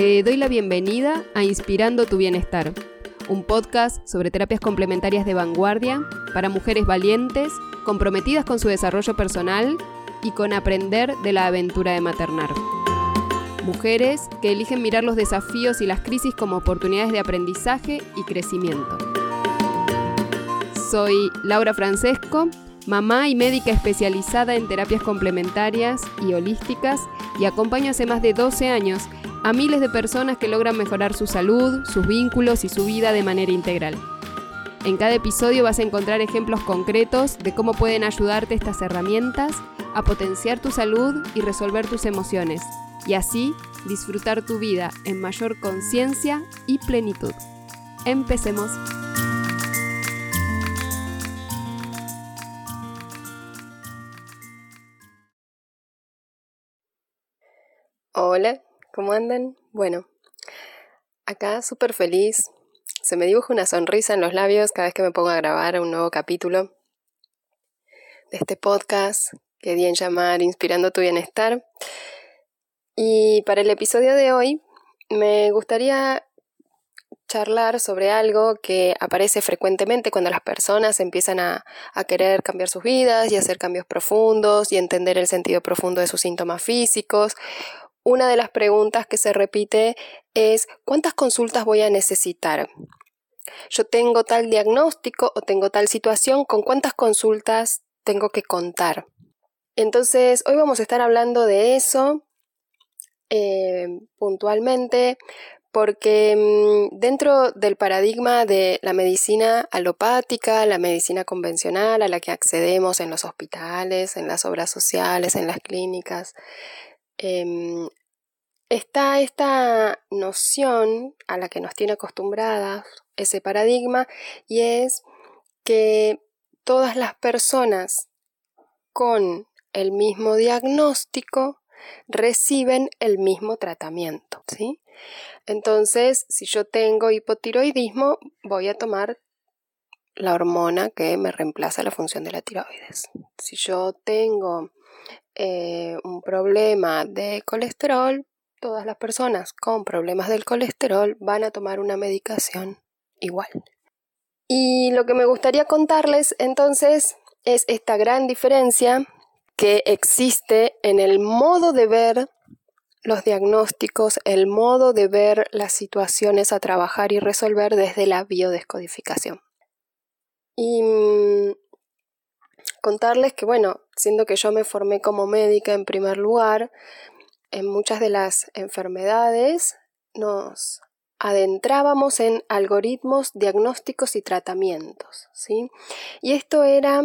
Te doy la bienvenida a Inspirando tu Bienestar, un podcast sobre terapias complementarias de vanguardia para mujeres valientes, comprometidas con su desarrollo personal y con aprender de la aventura de maternar. Mujeres que eligen mirar los desafíos y las crisis como oportunidades de aprendizaje y crecimiento. Soy Laura Francesco, mamá y médica especializada en terapias complementarias y holísticas y acompaño hace más de 12 años a miles de personas que logran mejorar su salud, sus vínculos y su vida de manera integral. En cada episodio vas a encontrar ejemplos concretos de cómo pueden ayudarte estas herramientas a potenciar tu salud y resolver tus emociones, y así disfrutar tu vida en mayor conciencia y plenitud. Empecemos. Hola, ¿cómo andan? Bueno, acá súper feliz. Se me dibuja una sonrisa en los labios cada vez que me pongo a grabar un nuevo capítulo de este podcast que di en llamar Inspirando tu Bienestar. Y para el episodio de hoy me gustaría charlar sobre algo que aparece frecuentemente cuando las personas empiezan a, a, querer cambiar sus vidas y hacer cambios profundos y entender el sentido profundo de sus síntomas físicos una de las preguntas que se repite es ¿cuántas consultas voy a necesitar? Yo tengo tal diagnóstico o tengo tal situación, ¿con cuántas consultas tengo que contar? Entonces, hoy vamos a estar hablando de eso eh, puntualmente porque mm, dentro del paradigma de la medicina alopática, la medicina convencional a la que accedemos en los hospitales, en las obras sociales, en las clínicas, Em, está esta noción a la que nos tiene acostumbradas ese paradigma y es que todas las personas con el mismo diagnóstico reciben el mismo tratamiento, ¿sí? Entonces, si yo tengo hipotiroidismo, voy a tomar la hormona que me reemplaza la función de la tiroides. Si yo tengo eh, un problema de colesterol, todas las personas con problemas del colesterol van a tomar una medicación igual. Y lo que me gustaría contarles entonces es esta gran diferencia que existe en el modo de ver los diagnósticos, el modo de ver las situaciones a trabajar y resolver desde la biodescodificación. Y mm, contarles que, bueno, siendo que yo me formé como médica en primer lugar, en muchas de las enfermedades nos adentrábamos en algoritmos diagnósticos y tratamientos, ¿sí? Y esto era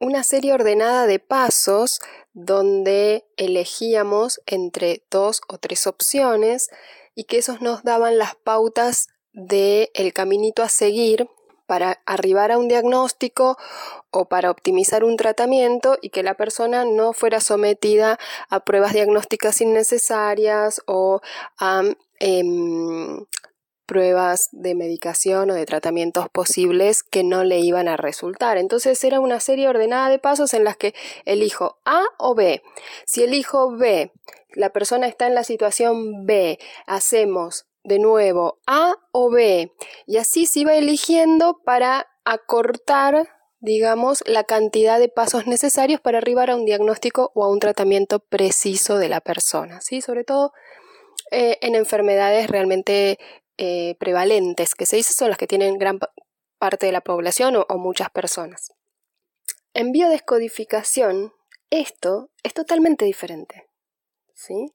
una serie ordenada de pasos donde elegíamos entre dos o tres opciones y que esos nos daban las pautas del el caminito a seguir para arribar a un diagnóstico o para optimizar un tratamiento y que la persona no fuera sometida a pruebas diagnósticas innecesarias o a em, pruebas de medicación o de tratamientos posibles que no le iban a resultar. Entonces era una serie ordenada de pasos en las que elijo A o B. Si elijo B, la persona está en la situación B, hacemos de nuevo A o B y así se iba eligiendo para acortar digamos, la cantidad de pasos necesarios para arribar a un diagnóstico o a un tratamiento preciso de la persona, ¿sí? Sobre todo eh, en enfermedades realmente eh, prevalentes, que se dice son las que tienen gran parte de la población o, o muchas personas. En biodescodificación, esto es totalmente diferente, ¿sí?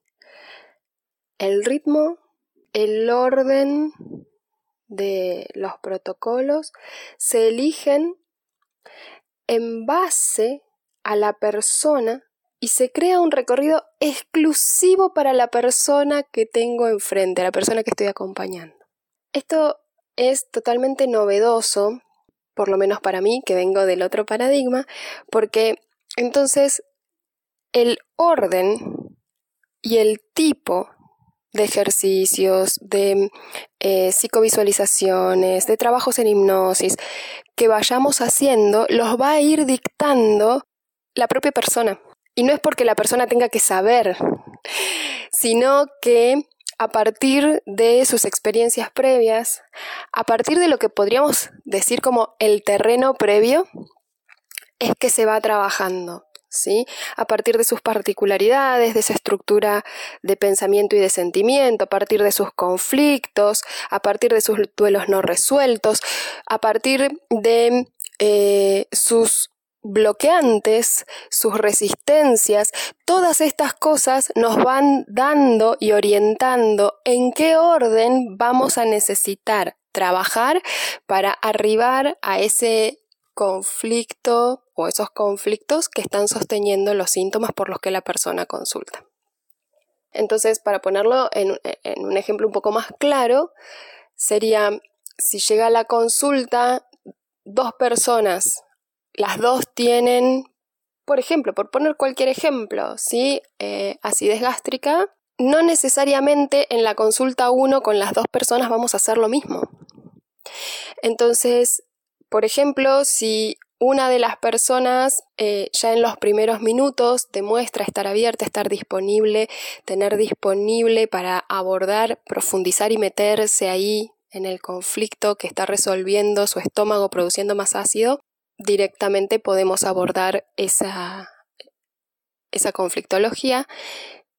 El ritmo el orden de los protocolos se eligen en base a la persona y se crea un recorrido exclusivo para la persona que tengo enfrente, la persona que estoy acompañando. Esto es totalmente novedoso, por lo menos para mí, que vengo del otro paradigma, porque entonces el orden y el tipo de ejercicios, de eh, psicovisualizaciones, de trabajos en hipnosis que vayamos haciendo, los va a ir dictando la propia persona. Y no es porque la persona tenga que saber, sino que a partir de sus experiencias previas, a partir de lo que podríamos decir como el terreno previo, es que se va trabajando. ¿Sí? A partir de sus particularidades, de esa estructura de pensamiento y de sentimiento, a partir de sus conflictos, a partir de sus duelos no resueltos, a partir de eh, sus bloqueantes, sus resistencias, todas estas cosas nos van dando y orientando en qué orden vamos a necesitar trabajar para arribar a ese conflicto o esos conflictos que están sosteniendo los síntomas por los que la persona consulta. Entonces, para ponerlo en, un ejemplo un poco más claro, sería si llega a la consulta dos personas las dos tienen, por ejemplo, por poner cualquier ejemplo, ¿sí? Eh, acidez gástrica, no necesariamente en la consulta 1 con las dos personas vamos a hacer lo mismo. Entonces, por ejemplo, si una de las personas eh, ya en los primeros minutos demuestra estar abierta, estar disponible, tener disponible para abordar, profundizar y meterse ahí en el conflicto que está resolviendo su estómago produciendo más ácido, directamente podemos abordar esa, esa conflictología.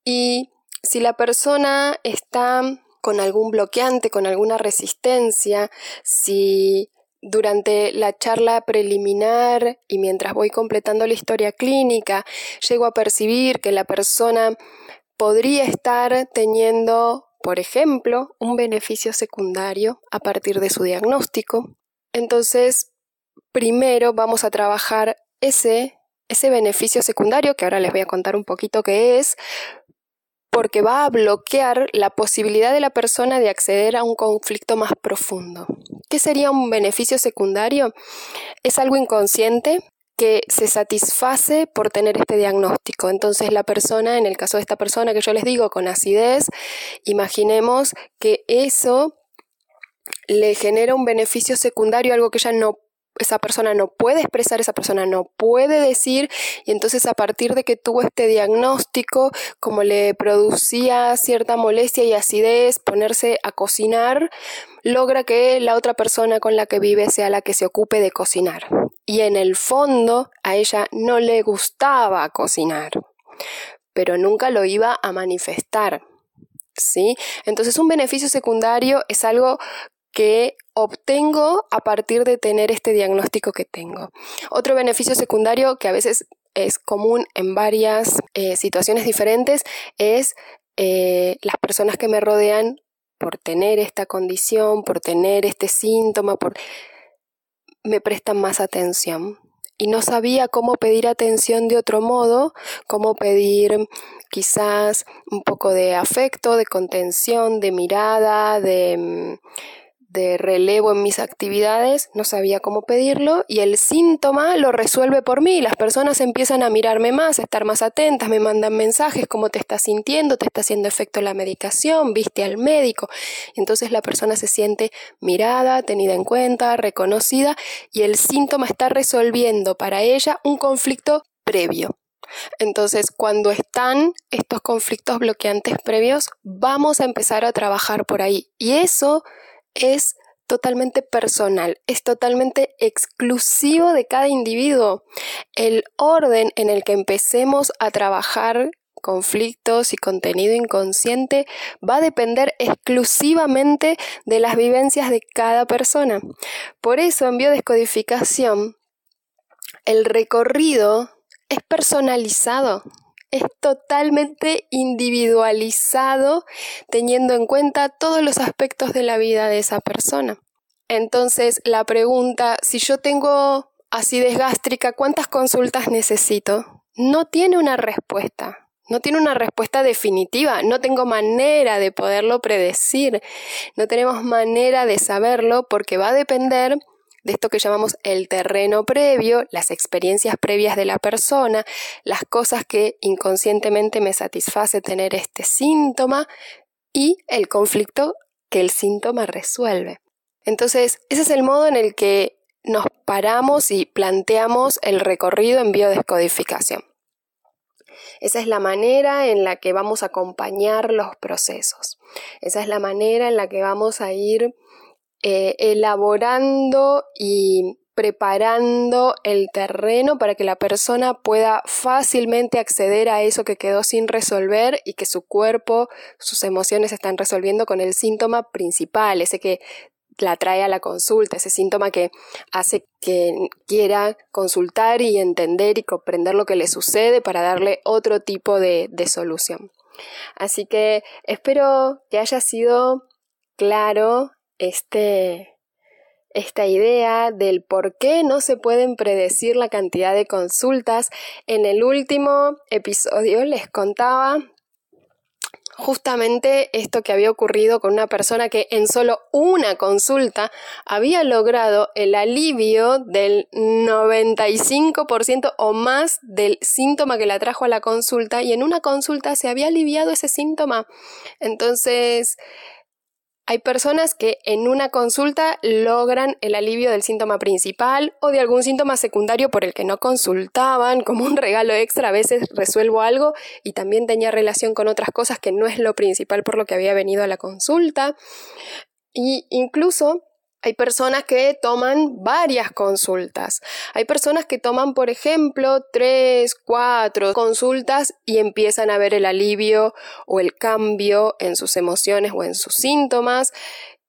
Y si la persona está con algún bloqueante, con alguna resistencia, si durante la charla preliminar y mientras voy completando la historia clínica llego a percibir que la persona podría estar teniendo, por ejemplo, un beneficio secundario a partir de su diagnóstico, entonces primero vamos a trabajar ese, ese beneficio secundario, que ahora les voy a contar un poquito qué es, porque va a bloquear la posibilidad de la persona de acceder a un conflicto más profundo. ¿Qué sería un beneficio secundario? Es algo inconsciente que se satisface por tener este diagnóstico. Entonces la persona, en el caso de esta persona que yo les digo con acidez, imaginemos que eso le genera un beneficio secundario, algo que ella no esa persona no puede expresar, esa persona no puede decir y entonces a partir de que tuvo este diagnóstico, como le producía cierta molestia y acidez ponerse a cocinar, logra que la otra persona con la que vive sea la que se ocupe de cocinar. Y en el fondo a ella no le gustaba cocinar, pero nunca lo iba a manifestar. ¿Sí? Entonces un beneficio secundario es algo que obtengo a partir de tener este diagnóstico que tengo. Otro beneficio secundario que a veces es común en varias eh, situaciones diferentes es eh, las personas que me rodean por tener esta condición, por tener este síntoma, por me prestan más atención. Y no sabía cómo pedir atención de otro modo, cómo pedir quizás un poco de afecto, de contención, de mirada, de mm, de relevo en mis actividades, no sabía cómo pedirlo y el síntoma lo resuelve por mí. Las personas empiezan a mirarme más, a estar más atentas, me mandan mensajes, cómo te estás sintiendo, te está haciendo efecto la medicación, viste al médico. Entonces la persona se siente mirada, tenida en cuenta, reconocida y el síntoma está resolviendo para ella un conflicto previo. Entonces, cuando están estos conflictos bloqueantes previos, vamos a empezar a trabajar por ahí. Y eso es totalmente personal, es totalmente exclusivo de cada individuo. El orden en el que empecemos a trabajar conflictos y contenido inconsciente va a depender exclusivamente de las vivencias de cada persona. Por eso en biodescodificación el recorrido es personalizado es totalmente individualizado teniendo en cuenta todos los aspectos de la vida de esa persona. Entonces, la pregunta, si yo tengo acidez gástrica, ¿cuántas consultas necesito? No tiene una respuesta. No tiene una respuesta definitiva, no tengo manera de poderlo predecir, no tenemos manera de saberlo porque va a depender de esto que llamamos el terreno previo, las experiencias previas de la persona, las cosas que inconscientemente me satisface tener este síntoma y el conflicto que el síntoma resuelve. Entonces, ese es el modo en el que nos paramos y planteamos el recorrido en biodescodificación. Esa es la manera en la que vamos a acompañar los procesos. Esa es la manera en la que vamos a ir eh, elaborando y preparando el terreno para que la persona pueda fácilmente acceder a eso que quedó sin resolver y que su cuerpo, sus emociones están resolviendo con el síntoma principal, ese que la trae a la consulta, ese síntoma que hace que quiera consultar y entender y comprender lo que le sucede para darle otro tipo de, de solución. Así que espero que haya sido claro este, esta idea del por qué no se pueden predecir la cantidad de consultas. En el último episodio les contaba justamente esto que había ocurrido con una persona que en solo una consulta había logrado el alivio del 95% o más del síntoma que la trajo a la consulta y en una consulta se había aliviado ese síntoma. Entonces, hay personas que en una consulta logran el alivio del síntoma principal o de algún síntoma secundario por el que no consultaban, como un regalo extra, a veces resuelvo algo y también tenía relación con otras cosas que no es lo principal por lo que había venido a la consulta. Y incluso hay personas que toman varias consultas. Hay personas que toman, por ejemplo, tres, cuatro consultas y empiezan a ver el alivio o el cambio en sus emociones o en sus síntomas.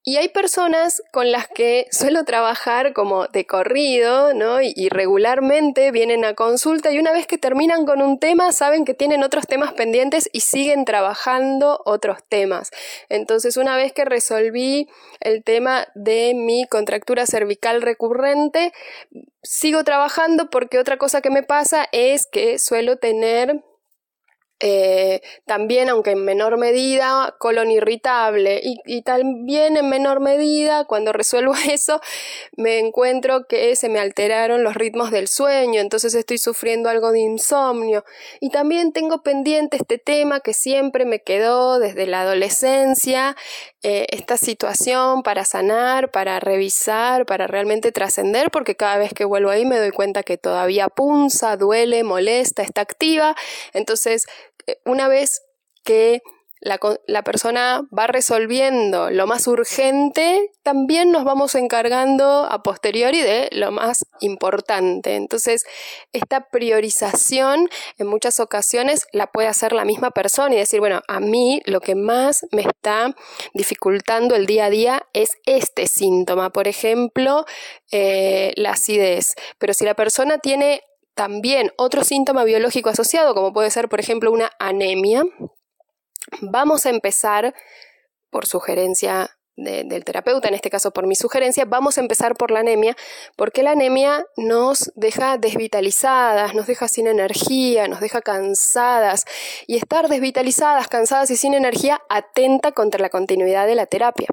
Y hay personas con las que suelo trabajar como de corrido, ¿no? Y, regularmente vienen a consulta y una vez que terminan con un tema saben que tienen otros temas pendientes y siguen trabajando otros temas. Entonces una vez que resolví el tema de mi contractura cervical recurrente, sigo trabajando porque otra cosa que me pasa es que suelo tener eh, también, aunque en menor medida, colon irritable. Y, también en menor medida, cuando resuelvo eso, me encuentro que se me alteraron los ritmos del sueño, entonces estoy sufriendo algo de insomnio. Y también tengo pendiente este tema que siempre me quedó desde la adolescencia, eh, esta situación para sanar, para revisar, para realmente trascender, porque cada vez que vuelvo ahí me doy cuenta que todavía punza, duele, molesta, está activa. Entonces, una vez que la, persona va resolviendo lo más urgente, también nos vamos encargando a posteriori de lo más importante. Entonces, esta priorización en muchas ocasiones la puede hacer la misma persona y decir, bueno, a mí lo que más me está dificultando el día a día es este síntoma, por ejemplo, eh, la acidez. Pero si la persona tiene también otro síntoma biológico asociado, como puede ser, por ejemplo, una anemia, vamos a empezar, por sugerencia del terapeuta, en este caso por mi sugerencia, vamos a empezar por la anemia, porque la anemia nos deja desvitalizadas, nos deja sin energía, nos deja cansadas, y estar desvitalizadas, cansadas y sin energía atenta contra la continuidad de la terapia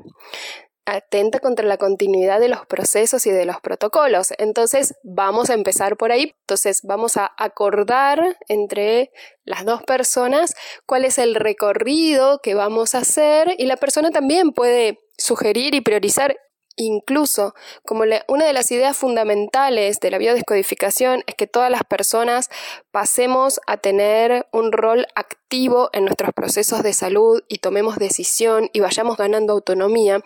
atenta contra la continuidad de los procesos y de los protocolos. Entonces, vamos a empezar por ahí. Entonces, vamos a acordar entre las dos personas cuál es el recorrido que vamos a hacer y la persona también puede sugerir y priorizar Incluso, como una de las ideas fundamentales de la biodescodificación es que todas las personas pasemos a tener un rol activo en nuestros procesos de salud y tomemos decisión y vayamos ganando autonomía,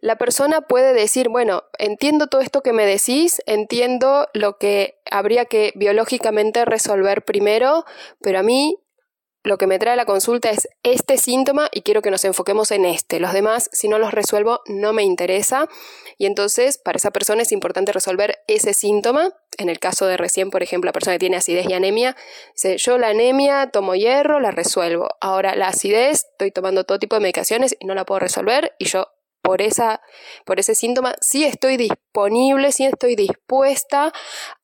la persona puede decir, bueno, entiendo todo esto que me decís, entiendo lo que habría que biológicamente resolver primero, pero a mí lo que me trae la consulta es este síntoma y quiero que nos enfoquemos en este. Los demás, si no los resuelvo, no me interesa. Y entonces, para esa persona es importante resolver ese síntoma. En el caso de recién, por ejemplo, la persona que tiene acidez y anemia, dice, yo la anemia tomo hierro, la resuelvo. Ahora la acidez, estoy tomando todo tipo de medicaciones y no la puedo resolver y yo por, esa, por ese síntoma, sí estoy disponible, sí estoy dispuesta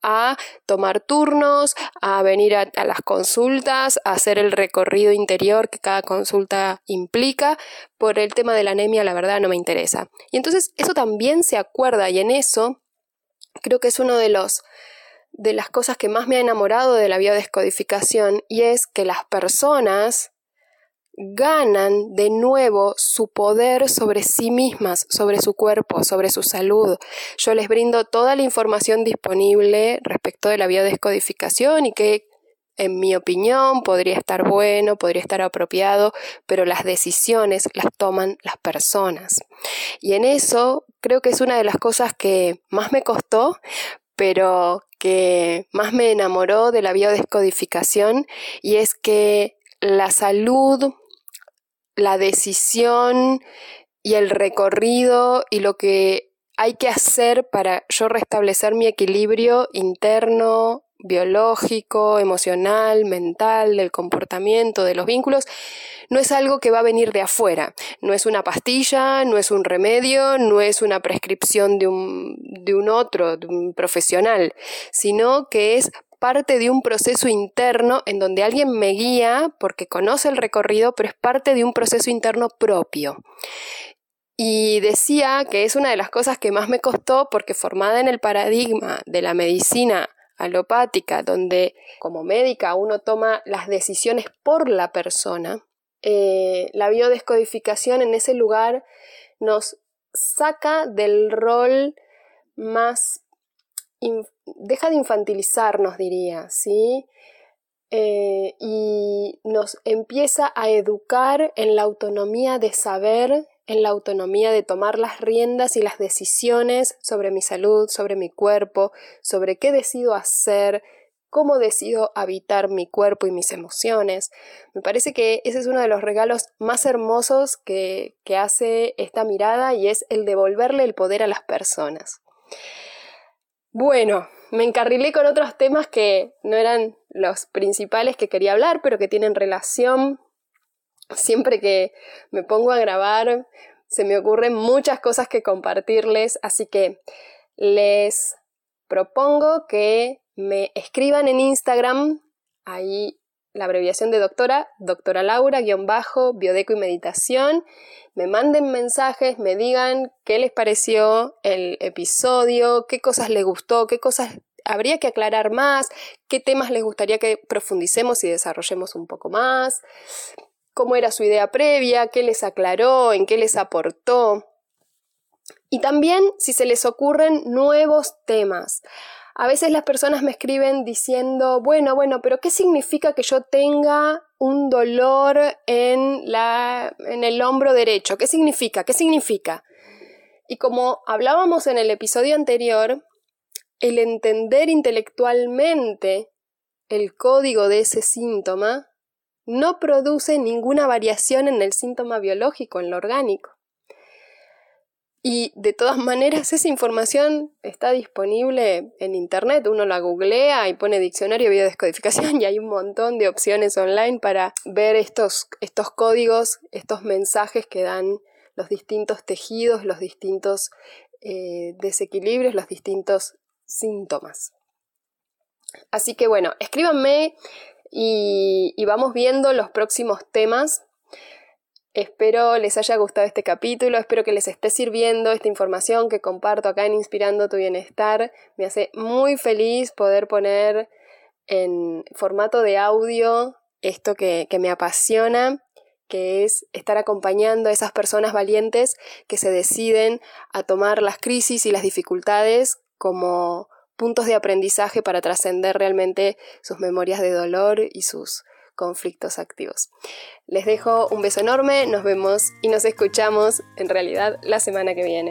a tomar turnos, a venir a, las consultas, a hacer el recorrido interior que cada consulta implica. Por el tema de la anemia, la verdad, no me interesa. Y entonces eso también se acuerda y en eso creo que es uno de los de las cosas que más me ha enamorado de la biodescodificación y es que las personas ganan de nuevo su poder sobre sí mismas, sobre su cuerpo, sobre su salud. Yo les brindo toda la información disponible respecto de la biodescodificación y qué en mi opinión, podría estar bueno, podría estar apropiado, pero las decisiones las toman las personas. Y en eso creo que es una de las cosas que más me costó, pero que más me enamoró de la biodescodificación y es que la salud, la decisión y el recorrido y lo que hay que hacer para yo restablecer mi equilibrio interno, biológico, emocional, mental, del comportamiento, de los vínculos, no es algo que va a venir de afuera. No es una pastilla, no es un remedio, no es una prescripción de un, de un otro, de un profesional, sino que es parte de un proceso interno en donde alguien me guía porque conoce el recorrido, pero es parte de un proceso interno propio. Y decía que es una de las cosas que más me costó porque formada en el paradigma de la medicina alopática, donde como médica uno toma las decisiones por la persona, eh, la biodescodificación en ese lugar nos saca del rol más... deja de infantilizarnos, diría, ¿sí? Eh, y nos empieza a educar en la autonomía de saber en la autonomía de tomar las riendas y las decisiones sobre mi salud, sobre mi cuerpo, sobre qué decido hacer, cómo decido habitar mi cuerpo y mis emociones. Me parece que ese es uno de los regalos más hermosos que, que hace esta mirada y es el devolverle el poder a las personas. Bueno, me encarrilé con otros temas que no eran los principales que quería hablar, pero que tienen relación. Siempre que me pongo a grabar, se me ocurren muchas cosas que compartirles, así que les propongo que me escriban en Instagram, ahí la abreviación de doctora, doctora Laura, guion bajo, biodeco y meditación, me manden mensajes, me digan qué les pareció el episodio, qué cosas les gustó, qué cosas habría que aclarar más, qué temas les gustaría que profundicemos y desarrollemos un poco más cómo era su idea previa, qué les aclaró, en qué les aportó. Y también si se les ocurren nuevos temas. A veces las personas me escriben diciendo, bueno, bueno, pero ¿qué significa que yo tenga un dolor en, la, en el hombro derecho? ¿Qué significa? ¿Qué significa? Y como hablábamos en el episodio anterior, el entender intelectualmente el código de ese síntoma no produce ninguna variación en el síntoma biológico, en lo orgánico. Y de todas maneras, esa información está disponible en Internet. Uno la googlea y pone diccionario de biodescodificación y hay un montón de opciones online para ver estos, estos códigos, estos mensajes que dan los distintos tejidos, los distintos eh, desequilibrios, los distintos síntomas. Así que bueno, escríbanme y, vamos viendo los próximos temas. Espero les haya gustado este capítulo, espero que les esté sirviendo esta información que comparto acá en Inspirando tu Bienestar. Me hace muy feliz poder poner en formato de audio esto que, que me apasiona, que es estar acompañando a esas personas valientes que se deciden a tomar las crisis y las dificultades como puntos de aprendizaje para trascender realmente sus memorias de dolor y sus conflictos activos. Les dejo un beso enorme, nos vemos y nos escuchamos en realidad la semana que viene.